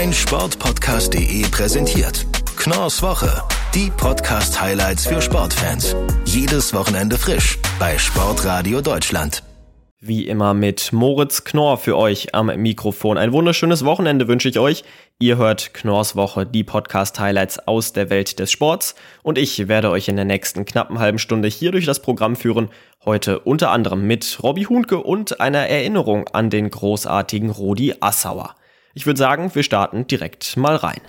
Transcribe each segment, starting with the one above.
mein Sportpodcast.de präsentiert. Knorrs Woche. Die Podcast-Highlights für Sportfans. Jedes Wochenende frisch bei Sportradio Deutschland. Wie immer mit Moritz Knorr für euch am Mikrofon. Ein wunderschönes Wochenende wünsche ich euch. Ihr hört Knorrs Woche, die Podcast-Highlights aus der Welt des Sports. Und ich werde euch in der nächsten knappen halben Stunde hier durch das Programm führen. Heute unter anderem mit Robby Hunke und einer Erinnerung an den großartigen Rudi Assauer. Ich würde sagen, wir starten direkt mal rein.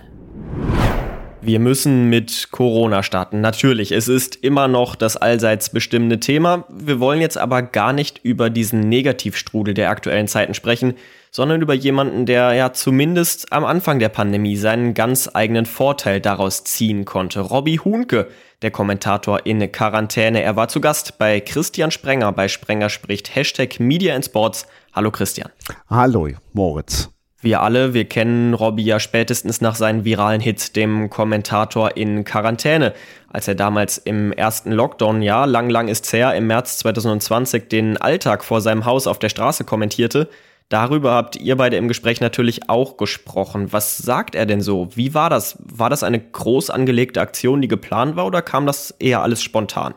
Wir müssen mit Corona starten. Natürlich, es ist immer noch das allseits bestimmende Thema. Wir wollen jetzt aber gar nicht über diesen Negativstrudel der aktuellen Zeiten sprechen, sondern über jemanden, der ja zumindest am Anfang der Pandemie seinen ganz eigenen Vorteil daraus ziehen konnte. Robby Hunke, der Kommentator in Quarantäne. Er war zu Gast bei Christian Sprenger bei Sprenger spricht Hashtag Media in Sports. Hallo Christian. Hallo Moritz. Wir alle, wir kennen Robbie ja spätestens nach seinen viralen Hit, dem Kommentator in Quarantäne, als er damals im ersten Lockdown, ja, lang, lang ist's her, im März 2020 den Alltag vor seinem Haus auf der Straße kommentierte. Darüber habt ihr beide im Gespräch natürlich auch gesprochen. Was sagt er denn so? Wie war das? War das eine groß angelegte Aktion, die geplant war, oder kam das eher alles spontan?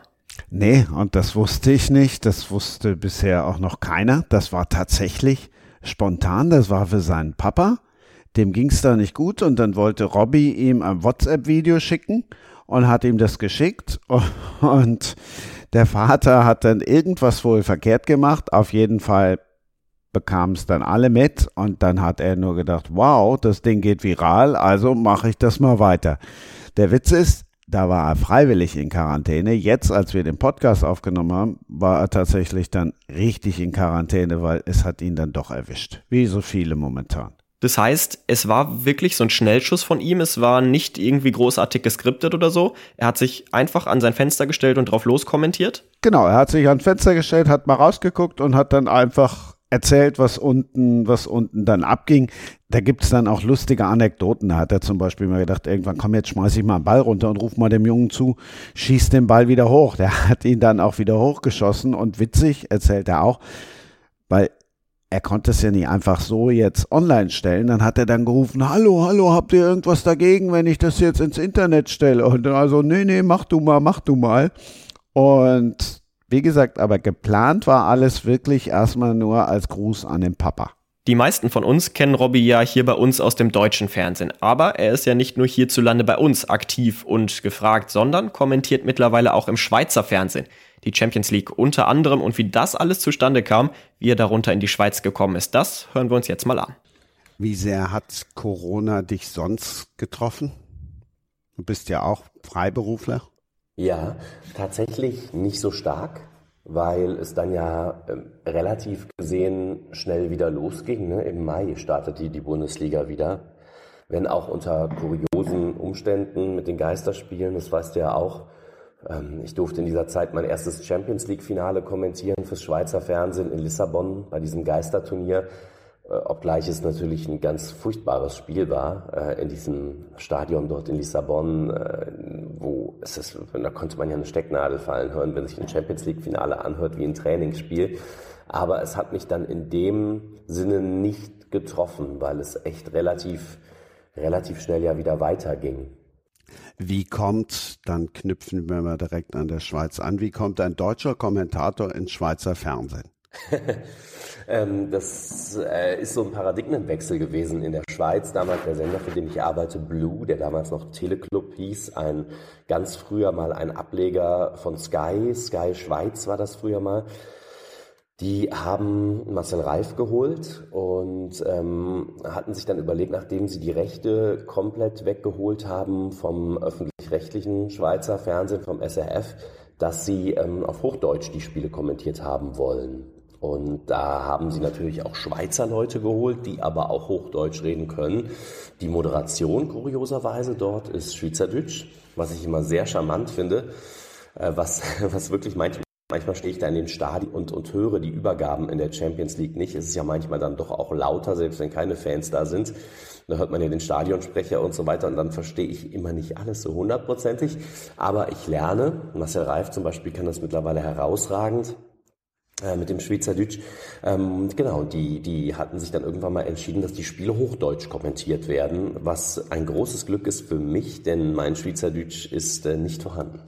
Nee, und das wusste ich nicht. Das wusste bisher auch noch keiner. Das war tatsächlich spontan, das war für seinen Papa. Dem ging es da nicht gut und dann wollte Robby ihm ein WhatsApp-Video schicken und hat ihm das geschickt und der Vater hat dann irgendwas wohl verkehrt gemacht. Auf jeden Fall bekamen es dann alle mit und dann hat er nur gedacht, wow, das Ding geht viral, also mache ich das mal weiter. Der Witz ist, da war er freiwillig in Quarantäne. Jetzt, als wir den Podcast aufgenommen haben, war er tatsächlich dann richtig in Quarantäne, weil es hat ihn dann doch erwischt. Wie so viele momentan. Das heißt, es war wirklich so ein Schnellschuss von ihm. Es war nicht irgendwie großartig geskriptet oder so. Er hat sich einfach an sein Fenster gestellt und drauf loskommentiert. Genau, er hat sich ans Fenster gestellt, hat mal rausgeguckt und hat dann einfach erzählt, was unten, was unten dann abging. Da gibt es dann auch lustige Anekdoten. Da hat er zum Beispiel mal gedacht, irgendwann komm, jetzt schmeiß ich mal einen Ball runter und ruf mal dem Jungen zu, schieß den Ball wieder hoch. Der hat ihn dann auch wieder hochgeschossen und witzig, erzählt er auch, weil er konnte es ja nicht einfach so jetzt online stellen. Dann hat er dann gerufen, hallo, hallo, habt ihr irgendwas dagegen, wenn ich das jetzt ins Internet stelle? Und also, nee, nee, mach du mal, mach du mal. Und wie gesagt, aber geplant war alles wirklich erstmal nur als Gruß an den Papa. Die meisten von uns kennen Robbie ja hier bei uns aus dem deutschen Fernsehen, aber er ist ja nicht nur hierzulande bei uns aktiv und gefragt, sondern kommentiert mittlerweile auch im Schweizer Fernsehen die Champions League unter anderem und wie das alles zustande kam, wie er darunter in die Schweiz gekommen ist, das hören wir uns jetzt mal an. Wie sehr hat Corona dich sonst getroffen? Du bist ja auch Freiberufler. Ja, tatsächlich nicht so stark, weil es dann ja äh, relativ gesehen schnell wieder losging. Ne? Im Mai startete die Bundesliga wieder, wenn auch unter kuriosen Umständen mit den Geisterspielen, das weißt du ja auch. Ähm, ich durfte in dieser Zeit mein erstes Champions League-Finale kommentieren fürs Schweizer Fernsehen in Lissabon bei diesem Geisterturnier. Äh, obgleich es natürlich ein ganz furchtbares Spiel war äh, in diesem Stadion dort in Lissabon, äh, wo es ist, da konnte man ja eine Stecknadel fallen hören, wenn sich ein Champions League Finale anhört wie ein Trainingsspiel. Aber es hat mich dann in dem Sinne nicht getroffen, weil es echt relativ, relativ schnell ja wieder weiterging. Wie kommt, dann knüpfen wir mal direkt an der Schweiz an, wie kommt ein deutscher Kommentator ins Schweizer Fernsehen? ähm, das äh, ist so ein Paradigmenwechsel gewesen in der Schweiz. Damals der Sender, für den ich arbeite, Blue, der damals noch Teleclub hieß, ein ganz früher mal ein Ableger von Sky, Sky Schweiz war das früher mal. Die haben Marcel Reif geholt und ähm, hatten sich dann überlegt, nachdem sie die Rechte komplett weggeholt haben vom öffentlich-rechtlichen Schweizer Fernsehen, vom SRF, dass sie ähm, auf Hochdeutsch die Spiele kommentiert haben wollen. Und da haben sie natürlich auch Schweizer Leute geholt, die aber auch Hochdeutsch reden können. Die Moderation, kurioserweise, dort ist Schweizerdeutsch, was ich immer sehr charmant finde, äh, was, was wirklich manchmal Manchmal stehe ich da in den Stadien und, und höre die Übergaben in der Champions League nicht. Es ist ja manchmal dann doch auch lauter, selbst wenn keine Fans da sind. Da hört man ja den Stadionsprecher und so weiter und dann verstehe ich immer nicht alles so hundertprozentig. Aber ich lerne. Marcel Reif zum Beispiel kann das mittlerweile herausragend. Äh, mit dem Schweizerdeutsch. Ähm, genau, die, die hatten sich dann irgendwann mal entschieden, dass die Spiele Hochdeutsch kommentiert werden, was ein großes Glück ist für mich, denn mein Schweizerdeutsch ist äh, nicht vorhanden.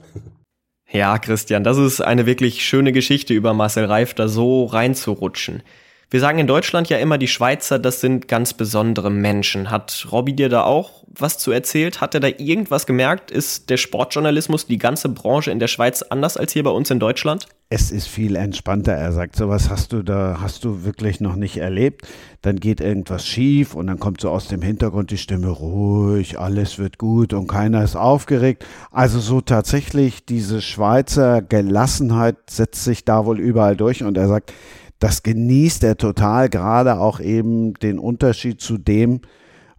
Ja, Christian, das ist eine wirklich schöne Geschichte über Marcel Reif, da so reinzurutschen. Wir sagen in Deutschland ja immer, die Schweizer, das sind ganz besondere Menschen. Hat Robby dir da auch was zu erzählt? Hat er da irgendwas gemerkt? Ist der Sportjournalismus, die ganze Branche in der Schweiz anders als hier bei uns in Deutschland? Es ist viel entspannter. Er sagt, sowas hast du da, hast du wirklich noch nicht erlebt. Dann geht irgendwas schief und dann kommt so aus dem Hintergrund die Stimme ruhig, alles wird gut und keiner ist aufgeregt. Also so tatsächlich diese Schweizer Gelassenheit setzt sich da wohl überall durch und er sagt, das genießt er total, gerade auch eben den Unterschied zu dem,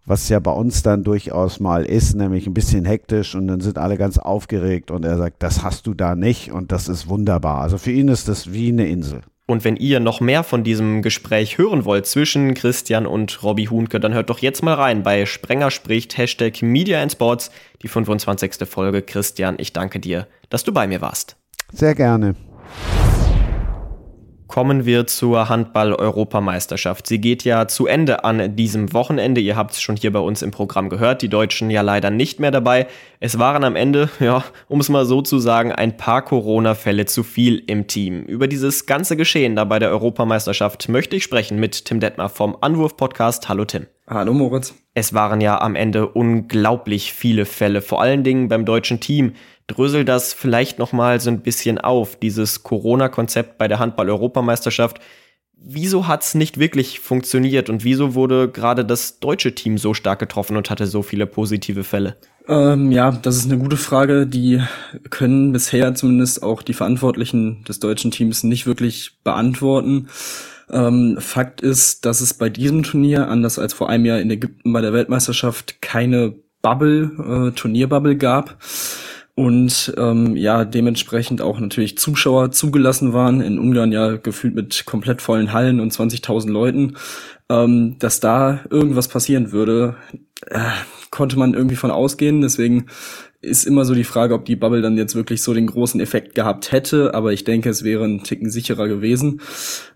was ja bei uns dann durchaus mal ist, nämlich ein bisschen hektisch und dann sind alle ganz aufgeregt und er sagt, das hast du da nicht und das ist wunderbar. Also für ihn ist das wie eine Insel. Und wenn ihr noch mehr von diesem Gespräch hören wollt zwischen Christian und Robbie Huhnke, dann hört doch jetzt mal rein bei Sprenger spricht Hashtag Media and Sports, die 25. Folge. Christian, ich danke dir, dass du bei mir warst. Sehr gerne kommen wir zur Handball-Europameisterschaft. Sie geht ja zu Ende an diesem Wochenende. Ihr habt es schon hier bei uns im Programm gehört. Die Deutschen ja leider nicht mehr dabei. Es waren am Ende, ja, um es mal so zu sagen, ein paar Corona-Fälle zu viel im Team. Über dieses ganze Geschehen da bei der Europameisterschaft möchte ich sprechen mit Tim Detmer vom Anwurf-Podcast. Hallo Tim. Hallo Moritz. Es waren ja am Ende unglaublich viele Fälle, vor allen Dingen beim deutschen Team drösel das vielleicht noch mal so ein bisschen auf, dieses Corona-Konzept bei der Handball-Europameisterschaft. Wieso hat es nicht wirklich funktioniert und wieso wurde gerade das deutsche Team so stark getroffen und hatte so viele positive Fälle? Ähm, ja, das ist eine gute Frage. Die können bisher zumindest auch die Verantwortlichen des deutschen Teams nicht wirklich beantworten. Ähm, Fakt ist, dass es bei diesem Turnier, anders als vor einem Jahr in Ägypten bei der Weltmeisterschaft, keine Bubble, äh, Turnierbubble gab und ähm, ja dementsprechend auch natürlich Zuschauer zugelassen waren in Ungarn ja gefühlt mit komplett vollen Hallen und 20.000 Leuten, ähm, dass da irgendwas passieren würde, äh, konnte man irgendwie von ausgehen. Deswegen ist immer so die Frage, ob die Bubble dann jetzt wirklich so den großen Effekt gehabt hätte, aber ich denke, es wäre ein Ticken sicherer gewesen.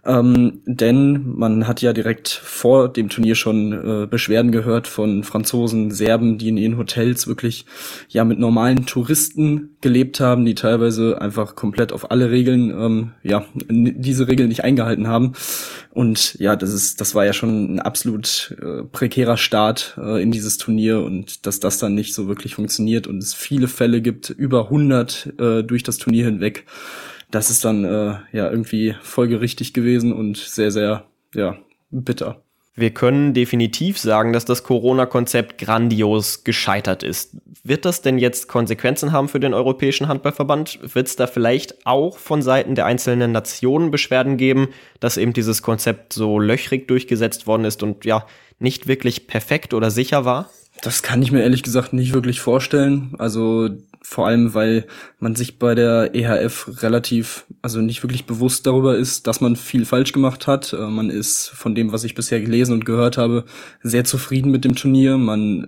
Ähm, denn man hat ja direkt vor dem Turnier schon äh, Beschwerden gehört von Franzosen, Serben, die in ihren Hotels wirklich ja mit normalen Touristen gelebt haben, die teilweise einfach komplett auf alle Regeln, ähm, ja, diese Regeln nicht eingehalten haben. Und ja, das ist, das war ja schon ein absolut äh, prekärer Start äh, in dieses Turnier und dass das dann nicht so wirklich funktioniert und es viele Fälle gibt, über 100 äh, durch das Turnier hinweg. Das ist dann äh, ja irgendwie folgerichtig gewesen und sehr, sehr, ja, bitter. Wir können definitiv sagen, dass das Corona-Konzept grandios gescheitert ist. Wird das denn jetzt Konsequenzen haben für den Europäischen Handballverband? Wird es da vielleicht auch von Seiten der einzelnen Nationen Beschwerden geben, dass eben dieses Konzept so löchrig durchgesetzt worden ist und ja, nicht wirklich perfekt oder sicher war? Das kann ich mir ehrlich gesagt nicht wirklich vorstellen. Also vor allem, weil man sich bei der EHF relativ, also nicht wirklich bewusst darüber ist, dass man viel falsch gemacht hat. Äh, man ist von dem, was ich bisher gelesen und gehört habe, sehr zufrieden mit dem Turnier. Man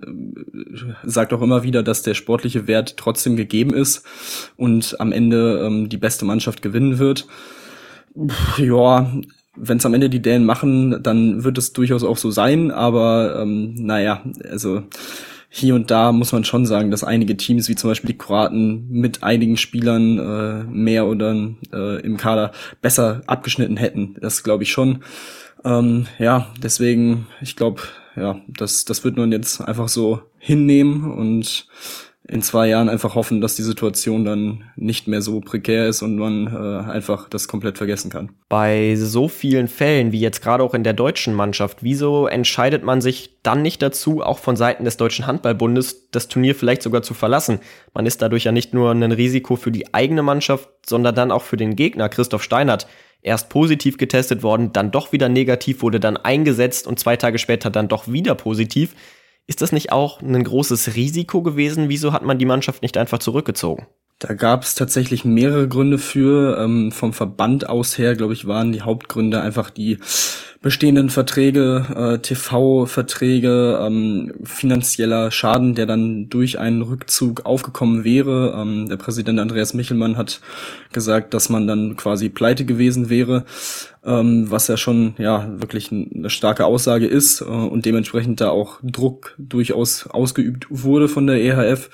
äh, sagt auch immer wieder, dass der sportliche Wert trotzdem gegeben ist und am Ende ähm, die beste Mannschaft gewinnen wird. Ja, wenn es am Ende die Dänen machen, dann wird es durchaus auch so sein, aber ähm, naja, also hier und da muss man schon sagen, dass einige Teams, wie zum Beispiel die Kroaten, mit einigen Spielern äh, mehr oder äh, im Kader besser abgeschnitten hätten. Das glaube ich schon. Ähm, ja, deswegen, ich glaube, ja, das, das wird man jetzt einfach so hinnehmen und in zwei Jahren einfach hoffen, dass die Situation dann nicht mehr so prekär ist und man äh, einfach das komplett vergessen kann. Bei so vielen Fällen wie jetzt gerade auch in der deutschen Mannschaft, wieso entscheidet man sich dann nicht dazu, auch von Seiten des Deutschen Handballbundes das Turnier vielleicht sogar zu verlassen? Man ist dadurch ja nicht nur ein Risiko für die eigene Mannschaft, sondern dann auch für den Gegner, Christoph Steinert. Erst positiv getestet worden, dann doch wieder negativ, wurde dann eingesetzt und zwei Tage später dann doch wieder positiv. Ist das nicht auch ein großes Risiko gewesen? Wieso hat man die Mannschaft nicht einfach zurückgezogen? Da gab es tatsächlich mehrere Gründe für. Ähm, vom Verband aus her, glaube ich, waren die Hauptgründe einfach die bestehenden Verträge, äh, TV-Verträge, ähm, finanzieller Schaden, der dann durch einen Rückzug aufgekommen wäre. Ähm, der Präsident Andreas Michelmann hat gesagt, dass man dann quasi pleite gewesen wäre, ähm, was ja schon ja wirklich eine starke Aussage ist äh, und dementsprechend da auch Druck durchaus ausgeübt wurde von der EHF.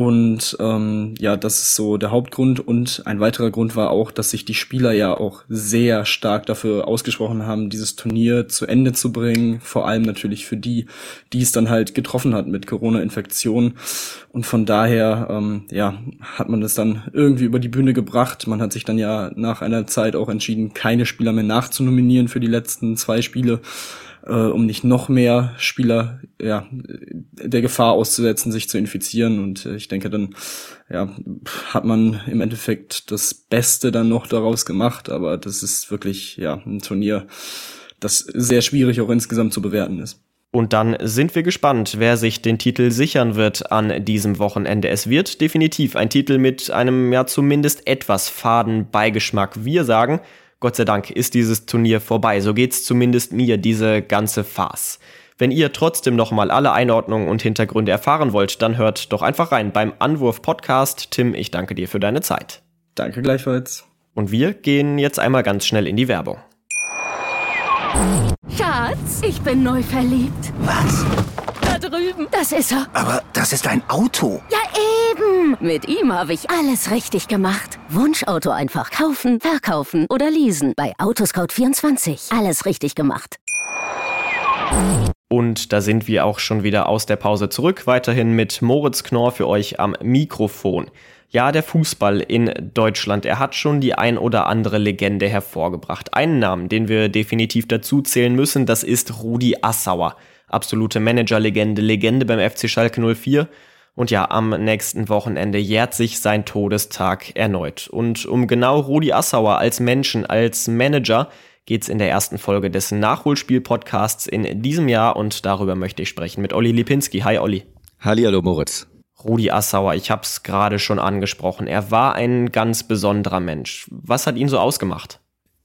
Und ähm, ja, das ist so der Hauptgrund. Und ein weiterer Grund war auch, dass sich die Spieler ja auch sehr stark dafür ausgesprochen haben, dieses Turnier zu Ende zu bringen. Vor allem natürlich für die, die es dann halt getroffen hat mit Corona-Infektionen. Und von daher, ähm, ja, hat man das dann irgendwie über die Bühne gebracht. Man hat sich dann ja nach einer Zeit auch entschieden, keine Spieler mehr nachzunominieren für die letzten zwei Spiele äh, um nicht noch mehr Spieler ja, der Gefahr auszusetzen, sich zu infizieren. Und äh, ich denke, dann ja, hat man im Endeffekt das Beste dann noch daraus gemacht. Aber das ist wirklich ja ein Turnier, das sehr schwierig auch insgesamt zu bewerten ist. Und dann sind wir gespannt, wer sich den Titel sichern wird an diesem Wochenende. Es wird definitiv ein Titel mit einem ja zumindest etwas faden Beigeschmack. Wir sagen, Gott sei Dank ist dieses Turnier vorbei. So geht's zumindest mir, diese ganze Farce. Wenn ihr trotzdem nochmal alle Einordnungen und Hintergründe erfahren wollt, dann hört doch einfach rein beim Anwurf Podcast. Tim, ich danke dir für deine Zeit. Danke gleichfalls. Und wir gehen jetzt einmal ganz schnell in die Werbung. Schatz, ich bin neu verliebt. Was? Da drüben. Das ist er. Aber das ist ein Auto. Ja, Mit ihm habe ich alles richtig gemacht. Wunschauto einfach kaufen, verkaufen oder leasen. Bei Autoscout24. Alles richtig gemacht. Und da sind wir auch schon wieder aus der Pause zurück. Weiterhin mit Moritz Knorr für euch am Mikrofon. Ja, der Fußball in Deutschland, er hat schon die ein oder andere Legende hervorgebracht. Einen Namen, den wir definitiv dazu zählen müssen, das ist Rudi Assauer absolute Managerlegende, Legende beim FC Schalke 04. Und ja, am nächsten Wochenende jährt sich sein Todestag erneut. Und um genau Rudi Assauer als Menschen, als Manager geht's in der ersten Folge des Nachholspiel-Podcasts in diesem Jahr und darüber möchte ich sprechen mit Olli Lipinski. Hi Olli. Hallihallo Moritz. Rudi Assauer, ich hab's gerade schon angesprochen. Er war ein ganz besonderer Mensch. Was hat ihn so ausgemacht?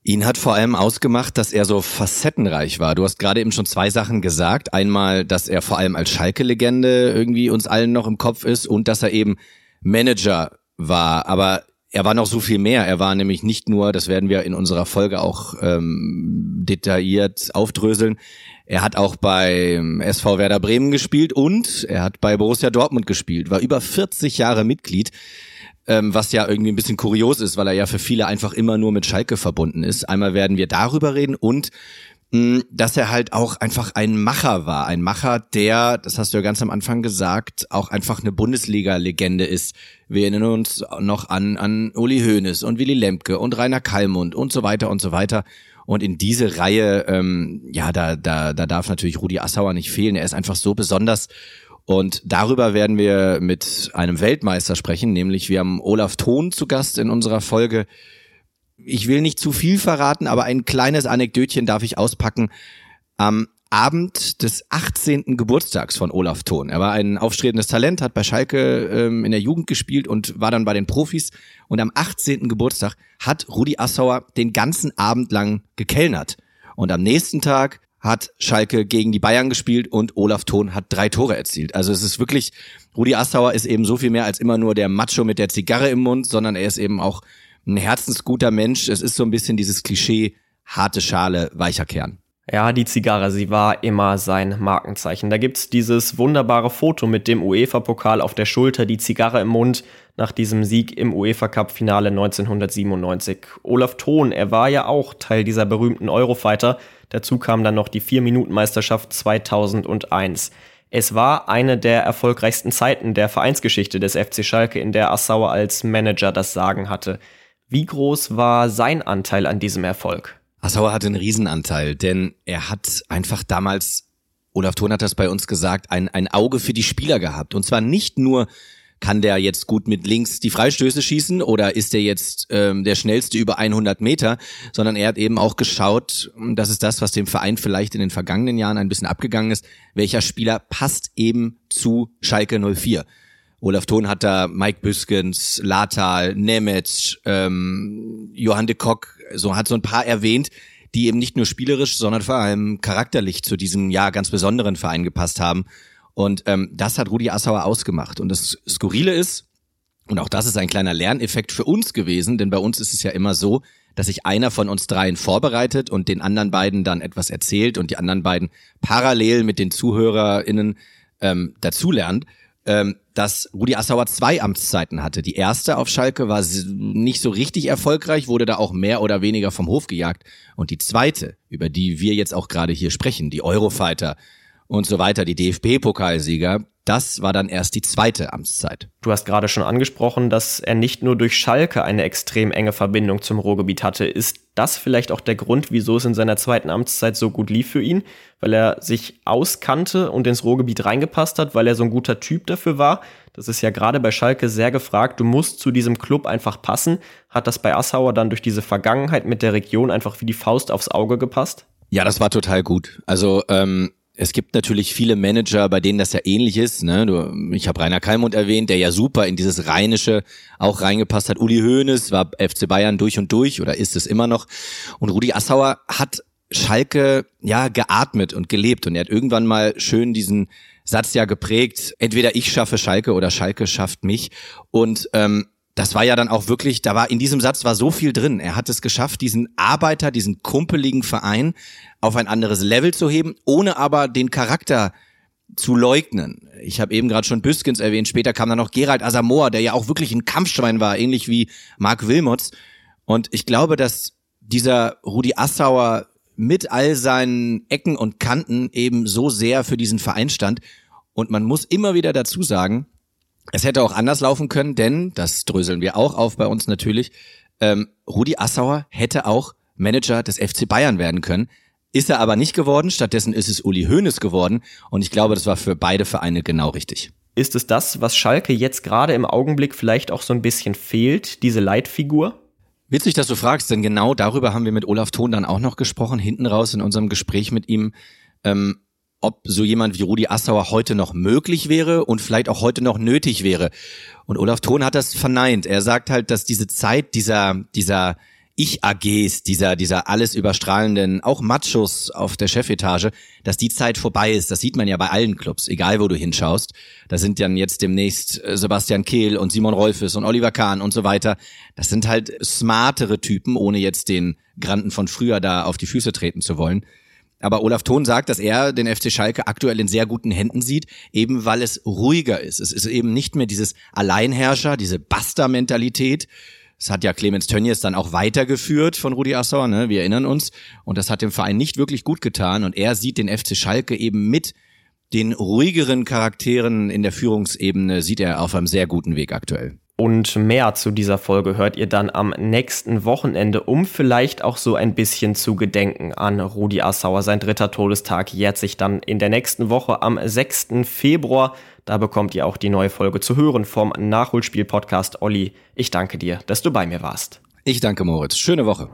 Ihn hat vor allem ausgemacht, dass er so facettenreich war. Du hast gerade eben schon zwei Sachen gesagt. Einmal, dass er vor allem als Schalke-Legende irgendwie uns allen noch im Kopf ist und dass er eben Manager war. Aber er war noch so viel mehr. Er war nämlich nicht nur, das werden wir in unserer Folge auch ähm, detailliert aufdröseln, er hat auch bei SV Werder Bremen gespielt und er hat bei Borussia Dortmund gespielt, war über 40 Jahre Mitglied ähm, was ja irgendwie ein bisschen kurios ist, weil er ja für viele einfach immer nur mit Schalke verbunden ist. Einmal werden wir darüber reden und mh, dass er halt auch einfach ein Macher war. Ein Macher, der, das hast du ja ganz am Anfang gesagt, auch einfach eine Bundesliga-Legende ist. Wir erinnern uns noch an, an Uli Hoeneß und Willy Lemke und Rainer Kallmund und so weiter und so weiter. Und in diese Reihe, ähm, ja, da, da, da darf natürlich Rudi Assauer nicht fehlen. Er ist einfach so besonders und darüber werden wir mit einem Weltmeister sprechen, nämlich wir haben Olaf Thon zu Gast in unserer Folge. Ich will nicht zu viel verraten, aber ein kleines Anekdötchen darf ich auspacken. Am Abend des 18. Geburtstags von Olaf Thon. Er war ein aufstrebendes Talent, hat bei Schalke ähm, in der Jugend gespielt und war dann bei den Profis. Und am 18. Geburtstag hat Rudi Assauer den ganzen Abend lang gekellnert. Und am nächsten Tag hat Schalke gegen die Bayern gespielt und Olaf Thon hat drei Tore erzielt. Also es ist wirklich, Rudi Assauer ist eben so viel mehr als immer nur der Macho mit der Zigarre im Mund, sondern er ist eben auch ein herzensguter Mensch. Es ist so ein bisschen dieses Klischee, harte Schale, weicher Kern. Ja, die Zigarre, sie war immer sein Markenzeichen. Da gibt's dieses wunderbare Foto mit dem UEFA-Pokal auf der Schulter, die Zigarre im Mund nach diesem Sieg im UEFA-Cup-Finale 1997. Olaf Thon, er war ja auch Teil dieser berühmten Eurofighter. Dazu kam dann noch die 4-Minuten-Meisterschaft 2001. Es war eine der erfolgreichsten Zeiten der Vereinsgeschichte des FC Schalke, in der Assauer als Manager das Sagen hatte. Wie groß war sein Anteil an diesem Erfolg? Assauer hatte einen Riesenanteil, denn er hat einfach damals, Olaf Thon hat das bei uns gesagt, ein, ein Auge für die Spieler gehabt. Und zwar nicht nur, kann der jetzt gut mit links die Freistöße schießen oder ist der jetzt ähm, der schnellste über 100 Meter, sondern er hat eben auch geschaut, das ist das, was dem Verein vielleicht in den vergangenen Jahren ein bisschen abgegangen ist, welcher Spieler passt eben zu Schalke 04. Olaf Thon hat da Mike Büskens, Latal, Nemetz, ähm, Johann de Kock, so hat so ein paar erwähnt, die eben nicht nur spielerisch, sondern vor allem charakterlich zu diesem ja ganz besonderen Verein gepasst haben. Und ähm, das hat Rudi Assauer ausgemacht. Und das Skurrile ist, und auch das ist ein kleiner Lerneffekt für uns gewesen, denn bei uns ist es ja immer so, dass sich einer von uns dreien vorbereitet und den anderen beiden dann etwas erzählt und die anderen beiden parallel mit den ZuhörerInnen ähm, dazulernt ähm, dass Rudi Assauer zwei Amtszeiten hatte. Die erste auf Schalke war nicht so richtig erfolgreich, wurde da auch mehr oder weniger vom Hof gejagt. Und die zweite, über die wir jetzt auch gerade hier sprechen, die Eurofighter und so weiter, die DFB-Pokalsieger, das war dann erst die zweite Amtszeit. Du hast gerade schon angesprochen, dass er nicht nur durch Schalke eine extrem enge Verbindung zum Ruhrgebiet hatte. Ist das vielleicht auch der Grund, wieso es in seiner zweiten Amtszeit so gut lief für ihn? Weil er sich auskannte und ins Ruhrgebiet reingepasst hat, weil er so ein guter Typ dafür war? Das ist ja gerade bei Schalke sehr gefragt. Du musst zu diesem Club einfach passen. Hat das bei Assauer dann durch diese Vergangenheit mit der Region einfach wie die Faust aufs Auge gepasst? Ja, das war total gut. Also ähm, es gibt natürlich viele Manager, bei denen das ja ähnlich ist. Ne? Du, ich habe Rainer Kalmund erwähnt, der ja super in dieses Rheinische auch reingepasst hat. Uli Hoeneß war FC Bayern durch und durch oder ist es immer noch. Und Rudi Assauer hat Schalke ja geatmet und gelebt. Und er hat irgendwann mal schön diesen Satz ja geprägt, entweder ich schaffe Schalke oder Schalke schafft mich. Und ähm, das war ja dann auch wirklich, da war in diesem Satz war so viel drin. Er hat es geschafft, diesen Arbeiter, diesen kumpeligen Verein auf ein anderes Level zu heben, ohne aber den Charakter zu leugnen. Ich habe eben gerade schon Büskens erwähnt, später kam dann noch Gerald Asamoah, der ja auch wirklich ein Kampfschwein war, ähnlich wie Mark Wilmots. Und ich glaube, dass dieser Rudi Assauer mit all seinen Ecken und Kanten eben so sehr für diesen Verein stand. Und man muss immer wieder dazu sagen, es hätte auch anders laufen können, denn, das dröseln wir auch auf bei uns natürlich, ähm, Rudi Assauer hätte auch Manager des FC Bayern werden können. Ist er aber nicht geworden, stattdessen ist es Uli Hoeneß geworden und ich glaube, das war für beide Vereine genau richtig. Ist es das, was Schalke jetzt gerade im Augenblick vielleicht auch so ein bisschen fehlt, diese Leitfigur? Witzig, dass du fragst, denn genau darüber haben wir mit Olaf Thon dann auch noch gesprochen, hinten raus in unserem Gespräch mit ihm. Ähm, ob so jemand wie Rudi Assauer heute noch möglich wäre und vielleicht auch heute noch nötig wäre. Und Olaf Thon hat das verneint. Er sagt halt, dass diese Zeit dieser, dieser Ich-AGs, dieser, dieser alles überstrahlenden, auch Machos auf der Chefetage, dass die Zeit vorbei ist. Das sieht man ja bei allen Clubs, egal wo du hinschaust. Da sind dann jetzt demnächst äh, Sebastian Kehl und Simon Rolfes und Oliver Kahn und so weiter. Das sind halt smartere Typen, ohne jetzt den Granden von früher da auf die Füße treten zu wollen. Aber Olaf Thon sagt, dass er den FC Schalke aktuell in sehr guten Händen sieht, eben weil es ruhiger ist. Es ist eben nicht mehr dieses Alleinherrscher, diese Basta-Mentalität. Das hat ja Clemens Tönnies dann auch weitergeführt von Rudi Assauer, ne? wir erinnern uns. Und das hat dem Verein nicht wirklich gut getan. Und er sieht den FC Schalke eben mit den ruhigeren Charakteren in der Führungsebene, sieht er auf einem sehr guten Weg aktuell. Und mehr zu dieser Folge hört ihr dann am nächsten Wochenende, um vielleicht auch so ein bisschen zu gedenken an Rudi Assauer. Sein dritter Todestag jährt sich dann in der nächsten Woche am 6. Februar. Da bekommt ihr auch die neue Folge zu hören vom Nachholspiel-Podcast. Olli, ich danke dir, dass du bei mir warst. Ich danke Moritz. Schöne Woche.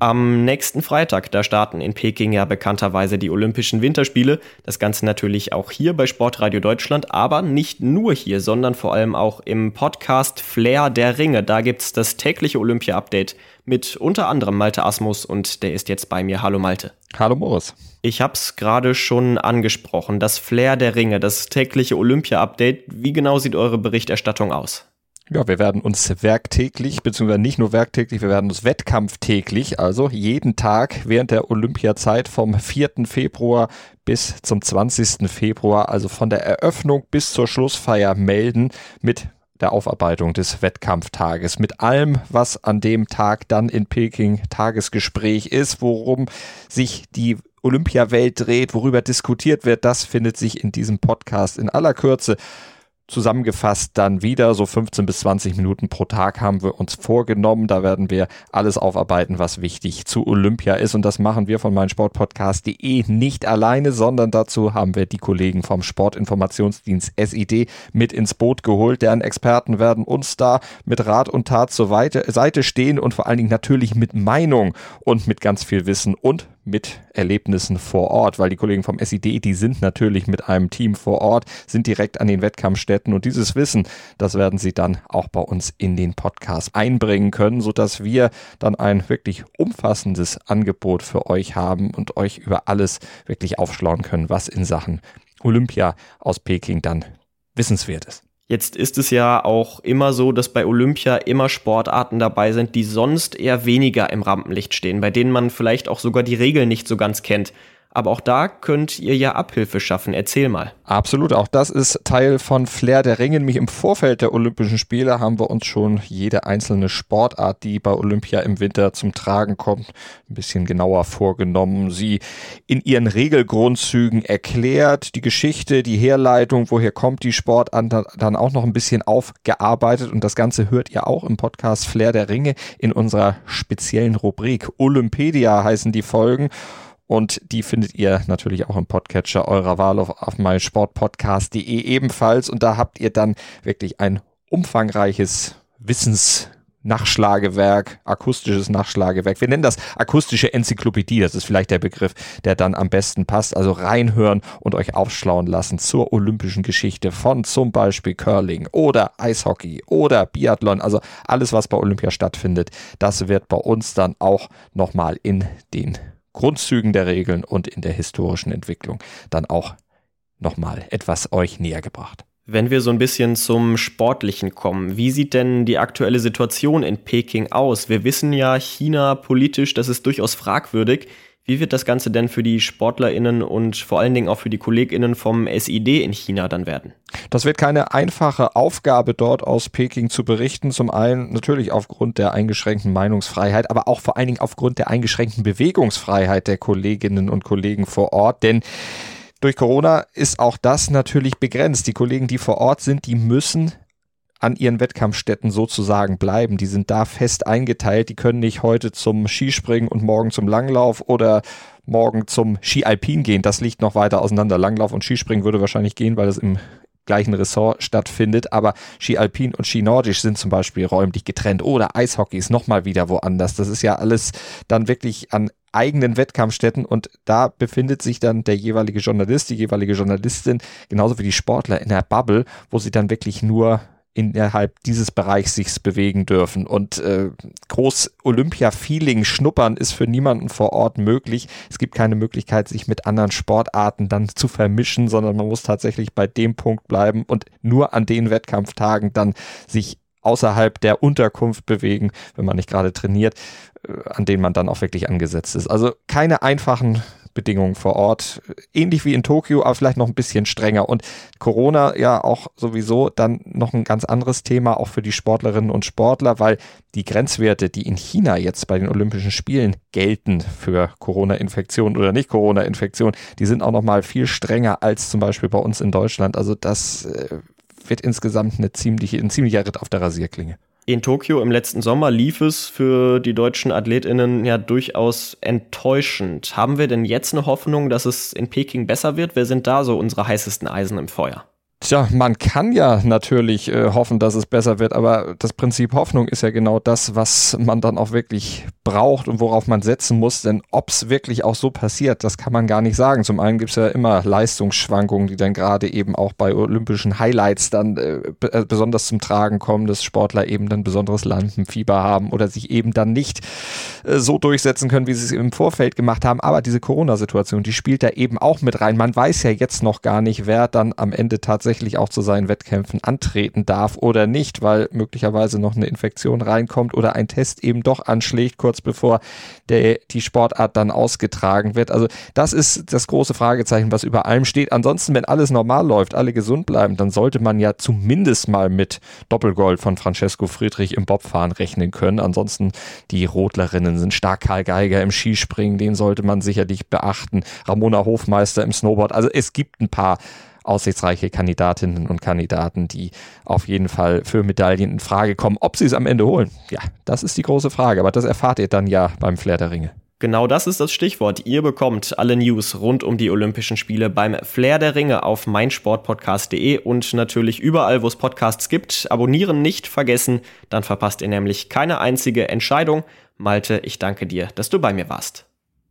Am nächsten Freitag, da starten in Peking ja bekannterweise die Olympischen Winterspiele. Das Ganze natürlich auch hier bei Sportradio Deutschland, aber nicht nur hier, sondern vor allem auch im Podcast Flair der Ringe. Da gibt's das tägliche Olympia-Update mit unter anderem Malte Asmus und der ist jetzt bei mir. Hallo Malte. Hallo Moritz. Ich hab's gerade schon angesprochen, das Flair der Ringe, das tägliche Olympia-Update. Wie genau sieht eure Berichterstattung aus? Ja, wir werden uns werktäglich, beziehungsweise nicht nur werktäglich, wir werden uns wettkampftäglich, also jeden Tag während der Olympiazeit vom 4. Februar bis zum 20. Februar, also von der Eröffnung bis zur Schlussfeier melden mit der Aufarbeitung des Wettkampftages, mit allem, was an dem Tag dann in Peking Tagesgespräch ist, worum sich die Olympiawelt dreht, worüber diskutiert wird, das findet sich in diesem Podcast in aller Kürze zusammengefasst dann wieder so 15 bis 20 Minuten pro Tag haben wir uns vorgenommen. Da werden wir alles aufarbeiten, was wichtig zu Olympia ist. Und das machen wir von meinsportpodcast.de nicht alleine, sondern dazu haben wir die Kollegen vom Sportinformationsdienst SID mit ins Boot geholt. Deren Experten werden uns da mit Rat und Tat zur Seite stehen und vor allen Dingen natürlich mit Meinung und mit ganz viel Wissen und mit Erlebnissen vor Ort, weil die Kollegen vom SID, die sind natürlich mit einem Team vor Ort, sind direkt an den Wettkampfstätten und dieses Wissen, das werden sie dann auch bei uns in den Podcast einbringen können, sodass wir dann ein wirklich umfassendes Angebot für euch haben und euch über alles wirklich aufschlauen können, was in Sachen Olympia aus Peking dann wissenswert ist. Jetzt ist es ja auch immer so, dass bei Olympia immer Sportarten dabei sind, die sonst eher weniger im Rampenlicht stehen, bei denen man vielleicht auch sogar die Regeln nicht so ganz kennt. Aber auch da könnt ihr ja Abhilfe schaffen. Erzähl mal. Absolut, auch das ist Teil von Flair der Ringe. Nämlich im Vorfeld der Olympischen Spiele haben wir uns schon jede einzelne Sportart, die bei Olympia im Winter zum Tragen kommt, ein bisschen genauer vorgenommen. Sie in ihren Regelgrundzügen erklärt, die Geschichte, die Herleitung, woher kommt die Sportart, dann auch noch ein bisschen aufgearbeitet. Und das Ganze hört ihr auch im Podcast Flair der Ringe in unserer speziellen Rubrik. Olympedia heißen die Folgen. Und die findet ihr natürlich auch im Podcatcher eurer Wahl auf, auf meinsportpodcast.de ebenfalls. Und da habt ihr dann wirklich ein umfangreiches Wissens Nachschlagewerk, akustisches Nachschlagewerk. Wir nennen das akustische Enzyklopädie. Das ist vielleicht der Begriff, der dann am besten passt. Also reinhören und euch aufschlauen lassen zur olympischen Geschichte von zum Beispiel Curling oder Eishockey oder Biathlon. Also alles, was bei Olympia stattfindet, das wird bei uns dann auch nochmal in den Grundzügen der Regeln und in der historischen Entwicklung dann auch nochmal etwas euch näher gebracht. Wenn wir so ein bisschen zum Sportlichen kommen, wie sieht denn die aktuelle Situation in Peking aus? Wir wissen ja, China politisch, das ist durchaus fragwürdig. Wie wird das Ganze denn für die SportlerInnen und vor allen Dingen auch für die KollegInnen vom SID in China dann werden? Das wird keine einfache Aufgabe, dort aus Peking zu berichten. Zum einen natürlich aufgrund der eingeschränkten Meinungsfreiheit, aber auch vor allen Dingen aufgrund der eingeschränkten Bewegungsfreiheit der Kolleginnen und Kollegen vor Ort. Denn durch Corona ist auch das natürlich begrenzt. Die Kollegen, die vor Ort sind, die müssen an ihren Wettkampfstätten sozusagen bleiben. Die sind da fest eingeteilt. Die können nicht heute zum Skispringen und morgen zum Langlauf oder morgen zum Ski-Alpin gehen. Das liegt noch weiter auseinander. Langlauf und Skispringen würde wahrscheinlich gehen, weil es im gleichen Ressort stattfindet, aber Ski Alpin und Ski Nordisch sind zum Beispiel räumlich getrennt oder Eishockey ist nochmal wieder woanders. Das ist ja alles dann wirklich an eigenen Wettkampfstätten und da befindet sich dann der jeweilige Journalist, die jeweilige Journalistin, genauso wie die Sportler in der Bubble, wo sie dann wirklich nur innerhalb dieses Bereichs sich bewegen dürfen. Und äh, groß Olympia-Feeling schnuppern ist für niemanden vor Ort möglich. Es gibt keine Möglichkeit, sich mit anderen Sportarten dann zu vermischen, sondern man muss tatsächlich bei dem Punkt bleiben und nur an den Wettkampftagen dann sich außerhalb der Unterkunft bewegen, wenn man nicht gerade trainiert, äh, an denen man dann auch wirklich angesetzt ist. Also keine einfachen Bedingungen vor Ort. Ähnlich wie in Tokio, aber vielleicht noch ein bisschen strenger. Und Corona ja auch sowieso dann noch ein ganz anderes Thema, auch für die Sportlerinnen und Sportler, weil die Grenzwerte, die in China jetzt bei den Olympischen Spielen gelten für Corona-Infektion oder nicht Corona-Infektion, die sind auch noch mal viel strenger als zum Beispiel bei uns in Deutschland. Also das äh, wird insgesamt eine ziemliche, ein ziemlicher Ritt auf der Rasierklinge. In Tokio im letzten Sommer lief es für die deutschen Athletinnen ja durchaus enttäuschend. Haben wir denn jetzt eine Hoffnung, dass es in Peking besser wird? Wer sind da so unsere heißesten Eisen im Feuer? Tja, man kann ja natürlich äh, hoffen, dass es besser wird, aber das Prinzip Hoffnung ist ja genau das, was man dann auch wirklich braucht und worauf man setzen muss. Denn ob es wirklich auch so passiert, das kann man gar nicht sagen. Zum einen gibt es ja immer Leistungsschwankungen, die dann gerade eben auch bei olympischen Highlights dann äh, äh, besonders zum Tragen kommen, dass Sportler eben dann besonderes Lampenfieber haben oder sich eben dann nicht äh, so durchsetzen können, wie sie es im Vorfeld gemacht haben. Aber diese Corona-Situation, die spielt da eben auch mit rein. Man weiß ja jetzt noch gar nicht, wer dann am Ende tatsächlich tatsächlich auch zu seinen Wettkämpfen antreten darf oder nicht, weil möglicherweise noch eine Infektion reinkommt oder ein Test eben doch anschlägt, kurz bevor der, die Sportart dann ausgetragen wird. Also das ist das große Fragezeichen, was über allem steht. Ansonsten, wenn alles normal läuft, alle gesund bleiben, dann sollte man ja zumindest mal mit Doppelgold von Francesco Friedrich im Bobfahren rechnen können. Ansonsten die Rodlerinnen sind stark. Karl Geiger im Skispringen, den sollte man sicherlich beachten. Ramona Hofmeister im Snowboard. Also es gibt ein paar aussichtsreiche Kandidatinnen und Kandidaten, die auf jeden Fall für Medaillen in Frage kommen. Ob sie es am Ende holen, ja, das ist die große Frage. Aber das erfahrt ihr dann ja beim Flair der Ringe. Genau das ist das Stichwort. Ihr bekommt alle News rund um die Olympischen Spiele beim Flair der Ringe auf meinsportpodcast.de und natürlich überall, wo es Podcasts gibt. Abonnieren nicht vergessen, dann verpasst ihr nämlich keine einzige Entscheidung. Malte, ich danke dir, dass du bei mir warst.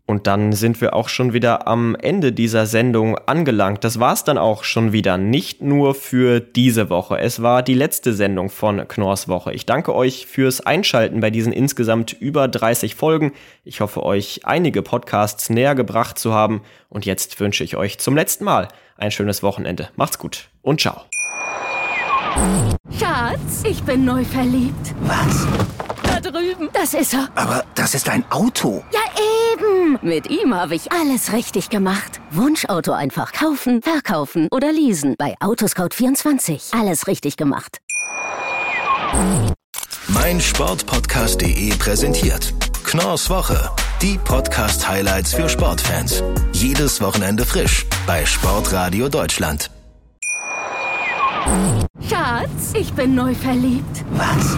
Und dann sind wir auch schon wieder am Ende dieser Sendung angelangt. Das war's dann auch schon wieder. Nicht nur für diese Woche. Es war die letzte Sendung von Knorrs Woche. Ich danke euch fürs Einschalten bei diesen insgesamt über 30 Folgen. Ich hoffe, euch einige Podcasts näher gebracht zu haben. Und jetzt wünsche ich euch zum letzten Mal ein schönes Wochenende. Macht's gut und ciao. Schatz, ich bin neu verliebt. Was? Da drüben. Das ist er. Aber das ist ein Auto. Ja, eben. Mit ihm habe ich alles richtig gemacht. Wunschauto einfach kaufen, verkaufen oder leasen. Bei Autoscout24. Alles richtig gemacht. Mein Sportpodcast.de präsentiert Knorrs Woche. Die Podcast-Highlights für Sportfans. Jedes Wochenende frisch bei Sportradio Deutschland. Schatz, ich bin neu verliebt. Was?